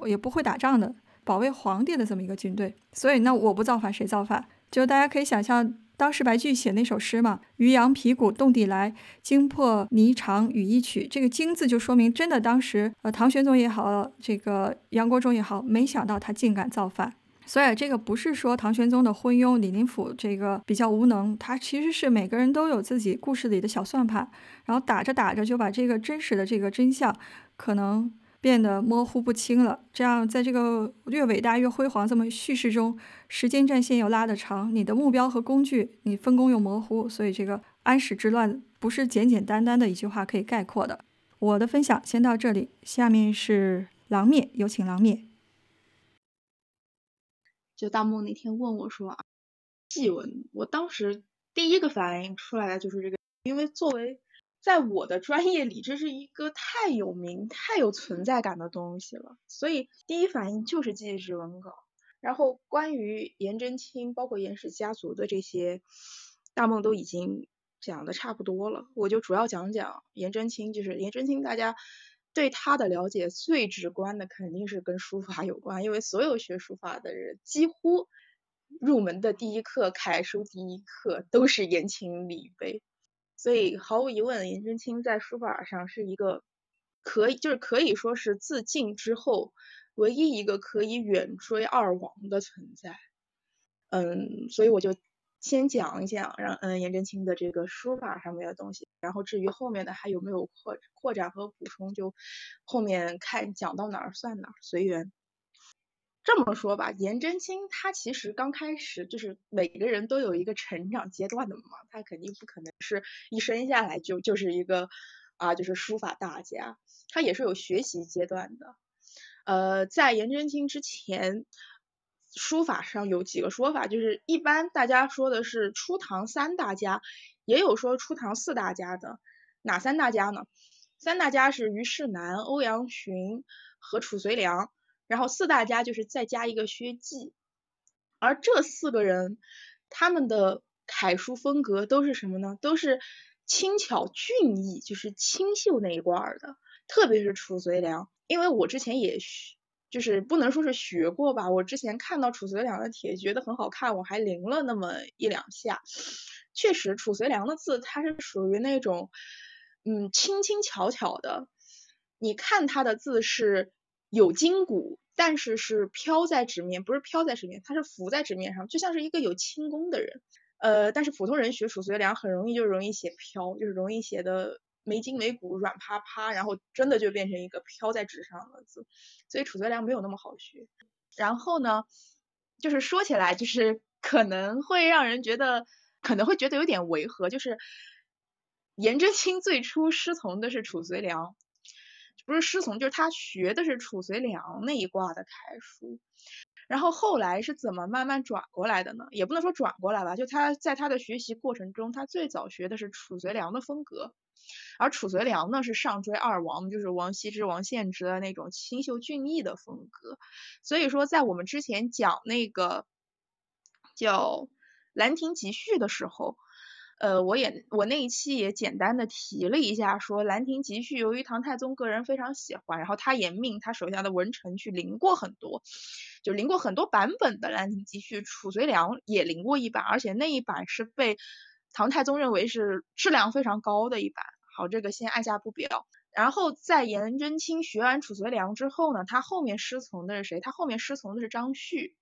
也不会打仗的，保卫皇帝的这么一个军队。所以，那我不造反谁造反？就大家可以想象。当时白居易写那首诗嘛，“渔阳鼙鼓动地来，惊破霓裳羽衣曲。”这个“惊”字就说明真的，当时呃唐玄宗也好，这个杨国忠也好，没想到他竟敢造反。所以这个不是说唐玄宗的昏庸，李林甫这个比较无能，他其实是每个人都有自己故事里的小算盘，然后打着打着就把这个真实的这个真相可能。变得模糊不清了，这样在这个越伟大越辉煌这么叙事中，时间战线又拉得长，你的目标和工具你分工又模糊，所以这个安史之乱不是简简单单的一句话可以概括的。我的分享先到这里，下面是狼灭，有请狼灭。就大梦那天问我说啊，祭文，我当时第一个反应出来的就是这个，因为作为。在我的专业里，这是一个太有名、太有存在感的东西了，所以第一反应就是记事文稿。然后关于颜真卿，包括颜氏家族的这些，大梦都已经讲的差不多了，我就主要讲讲颜真卿。就是颜真卿，大家对他的了解最直观的肯定是跟书法有关，因为所有学书法的人几乎入门的第一课、楷书第一课都是颜钦礼碑。所以毫无疑问，颜真卿在书法上是一个可以，就是可以说是自晋之后唯一一个可以远追二王的存在。嗯，所以我就先讲一讲，让嗯颜真卿的这个书法上面的东西，然后至于后面的还有没有扩扩展和补充，就后面看讲到哪儿算哪儿，随缘。这么说吧，颜真卿他其实刚开始就是每个人都有一个成长阶段的嘛，他肯定不可能是一生下来就就是一个啊就是书法大家，他也是有学习阶段的。呃，在颜真卿之前，书法上有几个说法，就是一般大家说的是初唐三大家，也有说初唐四大家的，哪三大家呢？三大家是虞世南、欧阳询和褚遂良。然后四大家就是再加一个薛稷，而这四个人他们的楷书风格都是什么呢？都是轻巧俊逸，就是清秀那一挂的。特别是褚遂良，因为我之前也学，就是不能说是学过吧，我之前看到褚遂良的帖觉得很好看，我还临了那么一两下。确实，褚遂良的字他是属于那种嗯轻轻巧巧的，你看他的字是。有筋骨，但是是飘在纸面，不是飘在纸面，它是浮在纸面上，就像是一个有轻功的人。呃，但是普通人学褚遂良很容易就容易写飘，就是容易写的没筋没骨，软趴趴，然后真的就变成一个飘在纸上的字。所以褚遂良没有那么好学。然后呢，就是说起来，就是可能会让人觉得，可能会觉得有点违和，就是颜真卿最初师从的是褚遂良。不是师从，就是他学的是褚遂良那一卦的楷书，然后后来是怎么慢慢转过来的呢？也不能说转过来吧，就他在他的学习过程中，他最早学的是褚遂良的风格，而褚遂良呢是上追二王，就是王羲之、王献之的那种清秀俊逸的风格，所以说在我们之前讲那个叫《兰亭集序》的时候。呃，我也我那一期也简单的提了一下，说《兰亭集序》由于唐太宗个人非常喜欢，然后他也命他手下的文臣去临过很多，就临过很多版本的《兰亭集序》，褚遂良也临过一版，而且那一版是被唐太宗认为是质量非常高的一版。好，这个先按下不表。然后在颜真卿学完褚遂良之后呢，他后面师从的是谁？他后面师从的是张旭。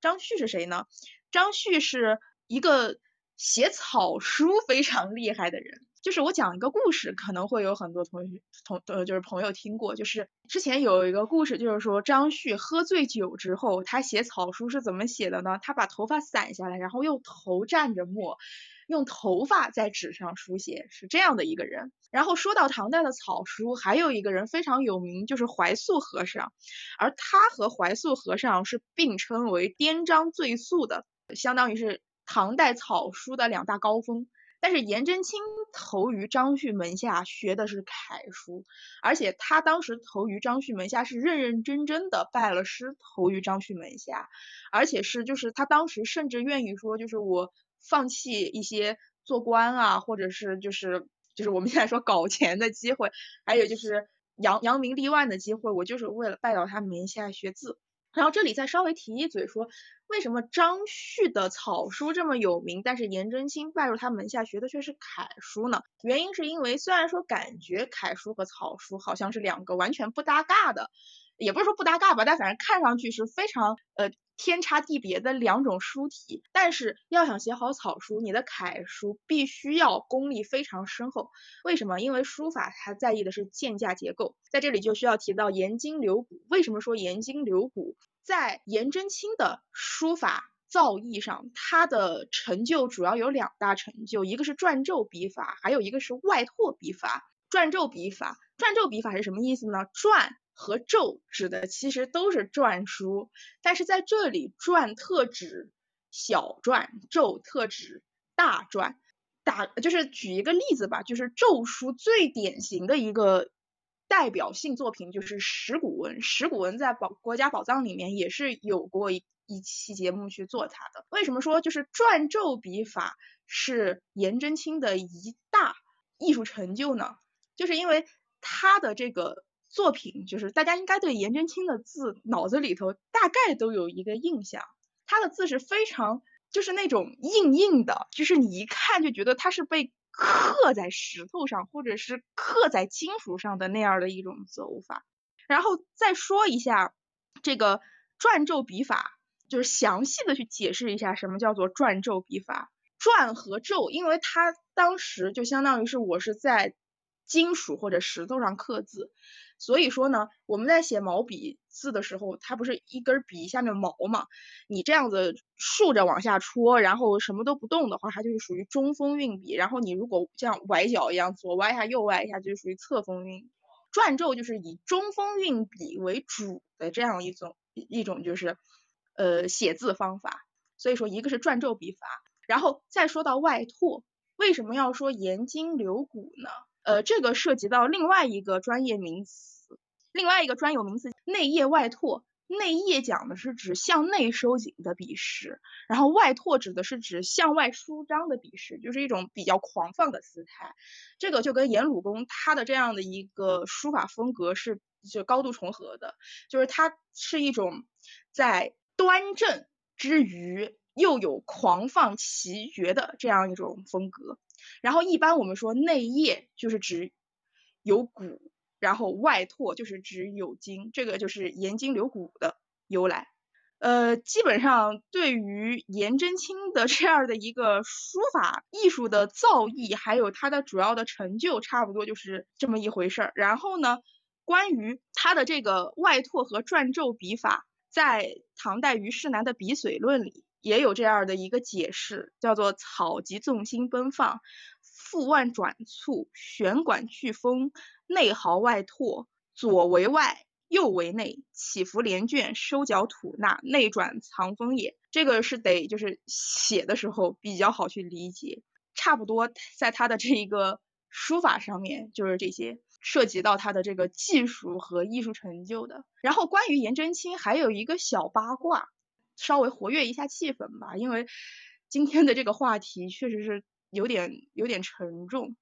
张旭是谁呢？张旭是一个。写草书 非常厉害的人，就是我讲一个故事，可能会有很多同学同呃就是朋友听过，就是之前有一个故事，就是说张旭喝醉酒之后，他写草书是怎么写的呢？他把头发散下来，然后用头蘸着墨，用头发在纸上书写，是这样的一个人。然后说到唐代的草书，还有一个人非常有名，就是怀素和尚，而他和怀素和尚是并称为颠章醉素的，相当于是。唐代草书的两大高峰，但是颜真卿投于张旭门下学的是楷书，而且他当时投于张旭门下是认认真真的拜了师投于张旭门下，而且是就是他当时甚至愿意说就是我放弃一些做官啊，或者是就是就是我们现在说搞钱的机会，还有就是扬扬名立万的机会，我就是为了拜到他门下学字。然后这里再稍微提一嘴，说为什么张旭的草书这么有名，但是颜真卿拜入他门下学的却是楷书呢？原因是因为虽然说感觉楷书和草书好像是两个完全不搭嘎的，也不是说不搭嘎吧，但反正看上去是非常呃。天差地别的两种书体，但是要想写好草书，你的楷书必须要功力非常深厚。为什么？因为书法它在意的是间架结构，在这里就需要提到颜筋柳骨。为什么说颜筋柳骨？在颜真卿的书法造诣上，他的成就主要有两大成就，一个是篆籀笔法，还有一个是外拓笔法。篆籀笔法，篆籀笔法是什么意思呢？篆。和籀指的其实都是篆书，但是在这里，篆特指小篆，籀特指大篆。打就是举一个例子吧，就是籀书最典型的一个代表性作品就是石鼓文。石鼓文在宝国家宝藏里面也是有过一一期节目去做它的。为什么说就是篆籀笔法是颜真卿的一大艺术成就呢？就是因为他的这个。作品就是大家应该对颜真卿的字脑子里头大概都有一个印象，他的字是非常就是那种硬硬的，就是你一看就觉得他是被刻在石头上或者是刻在金属上的那样的一种走法。然后再说一下这个篆籀笔法，就是详细的去解释一下什么叫做篆籀笔法。转和籀，因为它当时就相当于是我是在金属或者石头上刻字。所以说呢，我们在写毛笔字的时候，它不是一根笔下面毛嘛？你这样子竖着往下戳，然后什么都不动的话，它就是属于中锋运笔。然后你如果像崴脚一样左歪一下右歪一下，就属于侧锋运。篆籀就是以中锋运笔为主的这样一种一种就是呃写字方法。所以说一个是篆籀笔法，然后再说到外拓，为什么要说颜筋柳骨呢？呃，这个涉及到另外一个专业名词。另外一个专有名词内页外拓，内页讲的是指向内收紧的笔势，然后外拓指的是指向外舒张的笔势，就是一种比较狂放的姿态。这个就跟颜鲁公他的这样的一个书法风格是就高度重合的，就是他是一种在端正之余又有狂放奇绝的这样一种风格。然后一般我们说内液就是指有骨。然后外拓就是指有筋，这个就是颜筋柳骨的由来。呃，基本上对于颜真卿的这样的一个书法艺术的造诣，还有他的主要的成就，差不多就是这么一回事儿。然后呢，关于他的这个外拓和篆皱笔法，在唐代虞世南的《笔髓论》里也有这样的一个解释，叫做草急纵心奔放。腹腕转促，悬管巨峰，内豪外拓，左为外，右为内，起伏连卷，收脚吐纳，内转藏锋也。这个是得就是写的时候比较好去理解。差不多在他的这一个书法上面就是这些涉及到他的这个技术和艺术成就的。然后关于颜真卿还有一个小八卦，稍微活跃一下气氛吧，因为今天的这个话题确实是。有点有点沉重，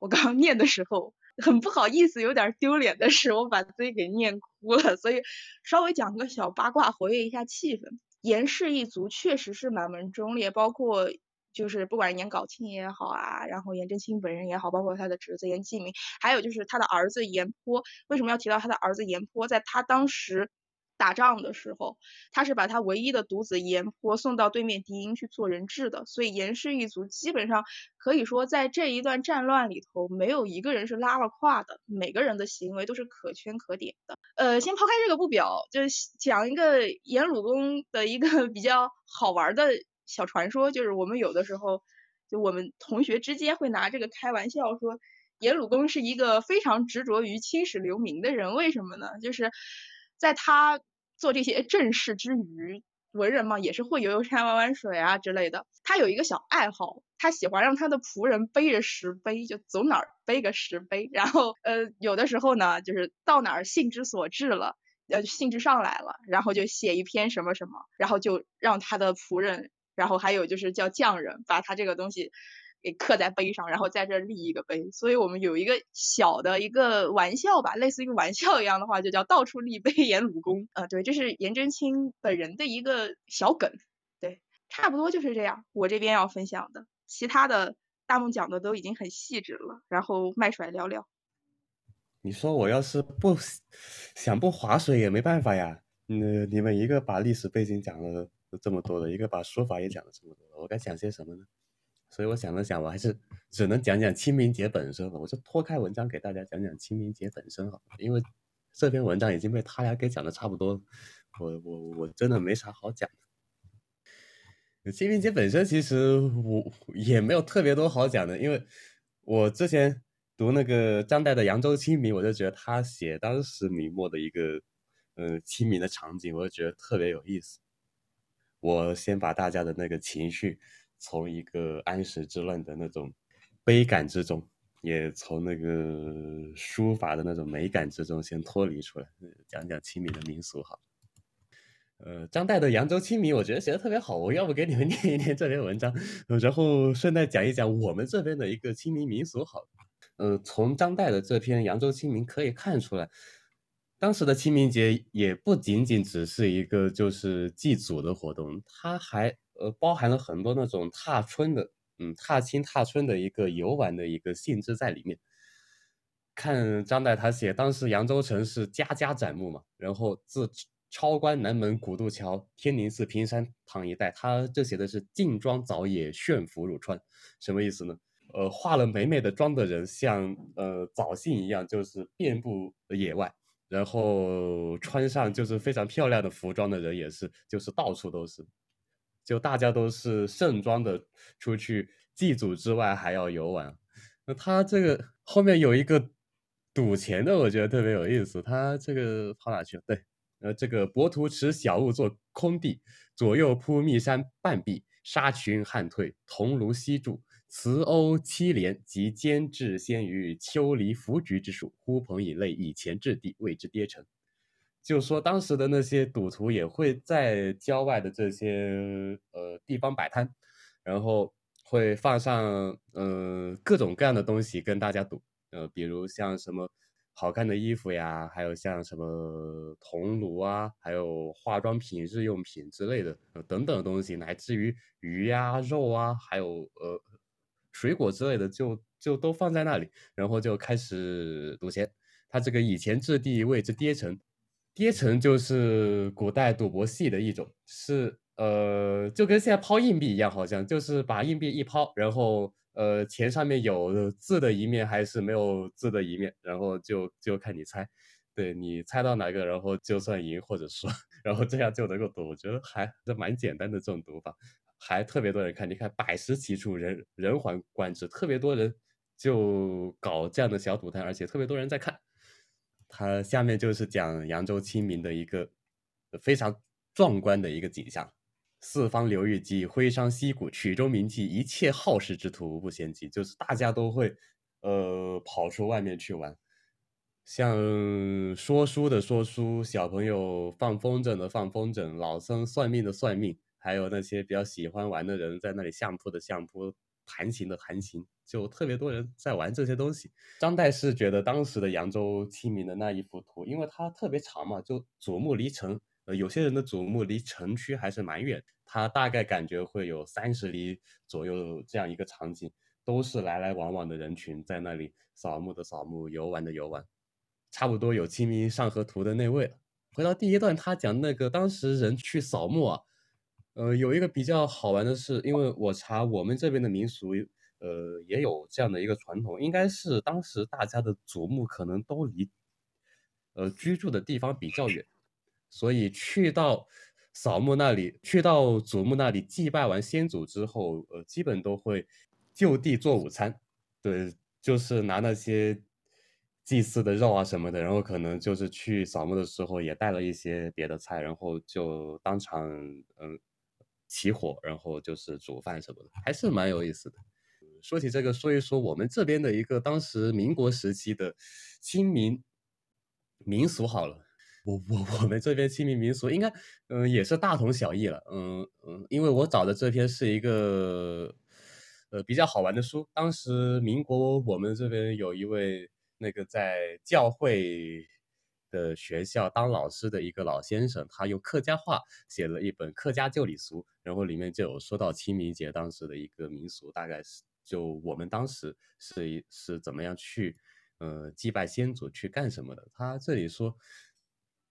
我刚念的时候很不好意思，有点丢脸的是我把自己给念哭了，所以稍微讲个小八卦，活跃一下气氛。颜氏一族确实是满门忠烈，包括就是不管颜杲卿也好啊，然后颜真卿本人也好，包括他的侄子颜季明，还有就是他的儿子颜颇。为什么要提到他的儿子颜颇？在他当时。打仗的时候，他是把他唯一的独子颜颇送到对面敌营去做人质的，所以颜氏一族基本上可以说在这一段战乱里头，没有一个人是拉了胯的，每个人的行为都是可圈可点的。呃，先抛开这个不表，就讲一个颜鲁公的一个 比较好玩的小传说，就是我们有的时候就我们同学之间会拿这个开玩笑说，颜鲁公是一个非常执着于青史留名的人，为什么呢？就是在他做这些正事之余，文人嘛，也是会游游山、玩玩水啊之类的。他有一个小爱好，他喜欢让他的仆人背着石碑，就走哪儿背个石碑。然后呃，有的时候呢，就是到哪儿兴之所至了，呃，兴致上来了，然后就写一篇什么什么，然后就让他的仆人，然后还有就是叫匠人，把他这个东西。给刻在碑上，然后在这立一个碑，所以我们有一个小的一个玩笑吧，类似于玩笑一样的话，就叫到处立碑演鲁公。啊，对，这是颜真卿本人的一个小梗。对，差不多就是这样。我这边要分享的，其他的大梦讲的都已经很细致了，然后麦甩聊聊。你说我要是不想不划水也没办法呀。嗯，你们一个把历史背景讲了这么多的，一个把书法也讲了这么多了，我该讲些什么呢？所以我想了想，我还是只能讲讲清明节本身了。我就脱开文章给大家讲讲清明节本身好，因为这篇文章已经被他俩给讲的差不多，我我我真的没啥好讲的。清明节本身其实我也没有特别多好讲的，因为我之前读那个张岱的《扬州清明》，我就觉得他写当时明末的一个呃清明的场景，我就觉得特别有意思。我先把大家的那个情绪。从一个安史之乱的那种悲感之中，也从那个书法的那种美感之中先脱离出来，讲讲清明的民俗好。呃，张岱的《扬州清明》我觉得写的特别好，我要不给你们 念一念这篇文章，然后顺带讲一讲我们这边的一个清明民俗好。呃，从张岱的这篇《扬州清明》可以看出来，当时的清明节也不仅仅只是一个就是祭祖的活动，它还。呃，包含了很多那种踏春的，嗯，踏青踏春的一个游玩的一个性质在里面。看张岱他写，当时扬州城是家家展木嘛，然后自超关南门古渡桥、天宁寺平山堂一带，他这写的是劲装早野，炫服入川，什么意思呢？呃，化了美美的妆的人，像呃早信一样，就是遍布野外，然后穿上就是非常漂亮的服装的人，也是就是到处都是。就大家都是盛装的出去祭祖之外还要游玩，那他这个后面有一个赌钱的，我觉得特别有意思。他这个跑哪去了？对，呃，这个博图持小物作空地，左右铺密山半壁，沙群汉退，桐庐西柱，慈欧七连及监制先于秋梨福菊之术，呼朋引类以前置地，谓之跌成。就说当时的那些赌徒也会在郊外的这些呃地方摆摊，然后会放上呃各种各样的东西跟大家赌，呃，比如像什么好看的衣服呀，还有像什么铜炉啊，还有化妆品、日用品之类的呃等等东西，乃至于鱼呀、肉啊，还有呃水果之类的，就就都放在那里，然后就开始赌钱。他这个以前置地位置跌成。跌成就是古代赌博戏的一种，是呃，就跟现在抛硬币一样，好像就是把硬币一抛，然后呃，钱上面有字的一面还是没有字的一面，然后就就看你猜，对你猜到哪个，然后就算赢或者输，然后这样就能够赌。我觉得还是蛮简单的这种赌法，还特别多人看。你看百十几处人人环观之，特别多人就搞这样的小赌摊，而且特别多人在看。它下面就是讲扬州清明的一个非常壮观的一个景象，四方流域及徽商溪谷，曲中名妓，一切好事之徒无不嫌弃，就是大家都会呃跑出外面去玩，像说书的说书，小朋友放风筝的放风筝，老僧算命的算命，还有那些比较喜欢玩的人在那里相扑的相扑。弹琴的弹琴，就特别多人在玩这些东西。张岱是觉得当时的扬州清明的那一幅图，因为它特别长嘛，就祖墓离城，呃，有些人的祖墓离城区还是蛮远，他大概感觉会有三十里左右这样一个场景，都是来来往往的人群在那里扫墓的扫墓，游玩的游玩，差不多有《清明上河图》的那位了。回到第一段，他讲那个当时人去扫墓啊。呃，有一个比较好玩的是，因为我查我们这边的民俗，呃，也有这样的一个传统，应该是当时大家的祖墓可能都离，呃，居住的地方比较远，所以去到扫墓那里，去到祖墓那里祭拜完先祖之后，呃，基本都会就地做午餐，对，就是拿那些祭祀的肉啊什么的，然后可能就是去扫墓的时候也带了一些别的菜，然后就当场嗯起火，然后就是煮饭什么的，还是蛮有意思的。说起这个，说一说我们这边的一个当时民国时期的清明民俗好了。我我我们这边清明民俗应该嗯也是大同小异了，嗯嗯，因为我找的这篇是一个呃比较好玩的书，当时民国我们这边有一位。那个在教会的学校当老师的一个老先生，他用客家话写了一本《客家旧礼俗》，然后里面就有说到清明节当时的一个民俗，大概是就我们当时是是怎么样去呃祭拜先祖去干什么的。他这里说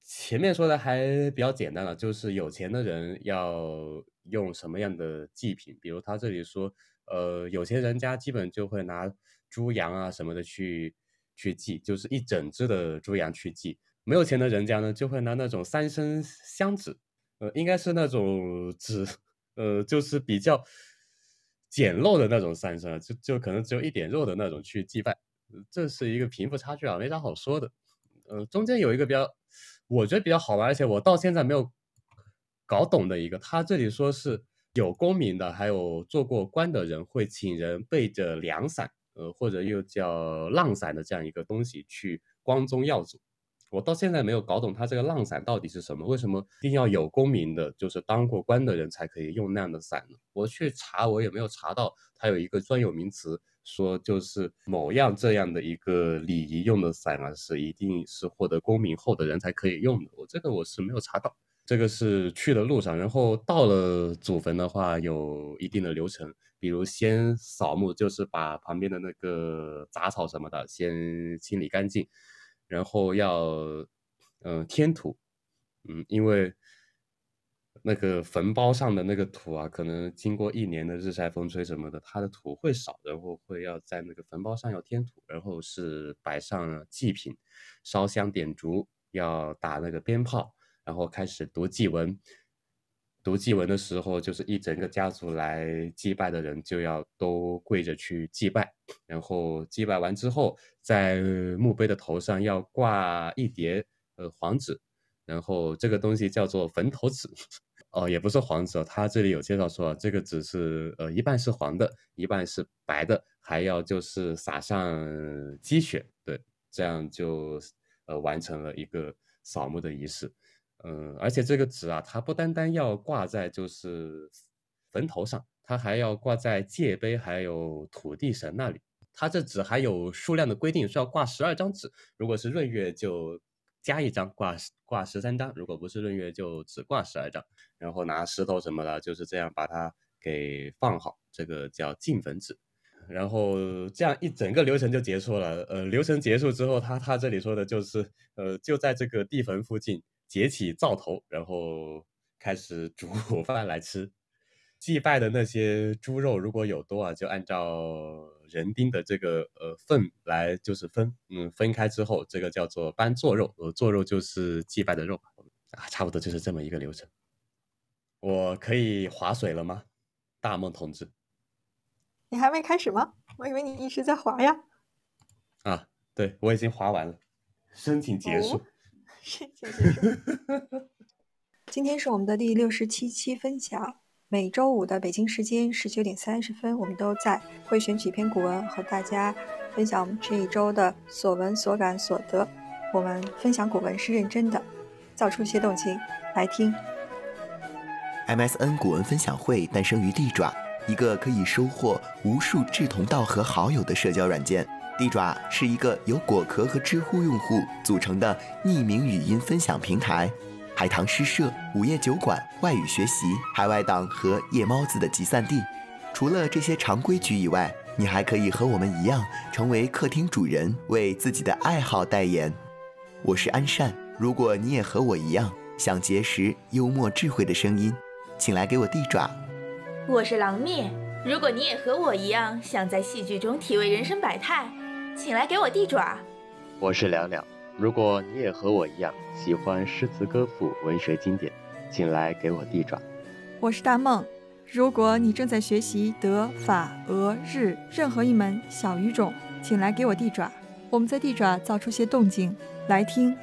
前面说的还比较简单了，就是有钱的人要用什么样的祭品，比如他这里说，呃，有钱人家基本就会拿猪羊啊什么的去。去祭就是一整只的猪羊去祭，没有钱的人家呢就会拿那种三生香纸，呃，应该是那种纸，呃，就是比较简陋的那种三生，就就可能只有一点肉的那种去祭拜，这是一个贫富差距啊，没啥好说的。呃，中间有一个比较，我觉得比较好玩，而且我到现在没有搞懂的一个，他这里说是有功名的，还有做过官的人会请人背着凉伞。呃，或者又叫浪伞的这样一个东西去光宗耀祖，我到现在没有搞懂它这个浪伞到底是什么？为什么一定要有功名的，就是当过官的人才可以用那样的伞呢？我去查，我也没有查到它有一个专有名词，说就是某样这样的一个礼仪用的伞啊，是一定是获得功名后的人才可以用的。我这个我是没有查到。这个是去的路上，然后到了祖坟的话，有一定的流程，比如先扫墓，就是把旁边的那个杂草什么的先清理干净，然后要嗯添土，嗯，因为那个坟包上的那个土啊，可能经过一年的日晒风吹什么的，它的土会少，然后会要在那个坟包上要添土，然后是摆上祭品，烧香点烛，要打那个鞭炮。然后开始读祭文，读祭文的时候，就是一整个家族来祭拜的人就要都跪着去祭拜。然后祭拜完之后，在墓碑的头上要挂一叠呃黄纸，然后这个东西叫做坟头纸。哦，也不是黄纸，他这里有介绍说，这个纸是呃一半是黄的，一半是白的，还要就是撒上鸡血，对，这样就呃完成了一个扫墓的仪式。嗯，而且这个纸啊，它不单单要挂在就是坟头上，它还要挂在界碑还有土地神那里。它这纸还有数量的规定，是要挂十二张纸。如果是闰月就加一张，挂挂十三张；如果不是闰月就只挂十二张。然后拿石头什么的，就是这样把它给放好，这个叫进坟纸。然后这样一整个流程就结束了。呃，流程结束之后，他他这里说的就是，呃，就在这个地坟附近。结起灶头，然后开始煮 饭来吃。祭拜的那些猪肉如果有多啊，就按照人丁的这个呃份来就是分，嗯，分开之后，这个叫做搬做肉，呃，做肉就是祭拜的肉啊，差不多就是这么一个流程。我可以划水了吗，大梦同志？你还没开始吗？我以为你一直在划呀。啊，对，我已经划完了，申请结束。谢谢。今天是我们的第六十七期分享。每周五的北京时间十九点三十分，我们都在会选取一篇古文和大家分享我们这一周的所闻所感所得。我们分享古文是认真的，造出一些动情来听。MSN 古文分享会诞生于地爪，一个可以收获无数志同道合好友的社交软件。地爪是一个由果壳和知乎用户组成的匿名语音分享平台，海棠诗社、午夜酒馆、外语学习、海外党和夜猫子的集散地。除了这些常规局以外，你还可以和我们一样，成为客厅主人，为自己的爱好代言。我是安善，如果你也和我一样想结识幽默智慧的声音，请来给我地爪。我是狼灭，如果你也和我一样想在戏剧中体味人生百态。请来给我地爪。我是凉凉，如果你也和我一样喜欢诗词歌赋、文学经典，请来给我地爪。我是大梦，如果你正在学习德、法、俄、日任何一门小语种，请来给我地爪。我们在地爪造出些动静，来听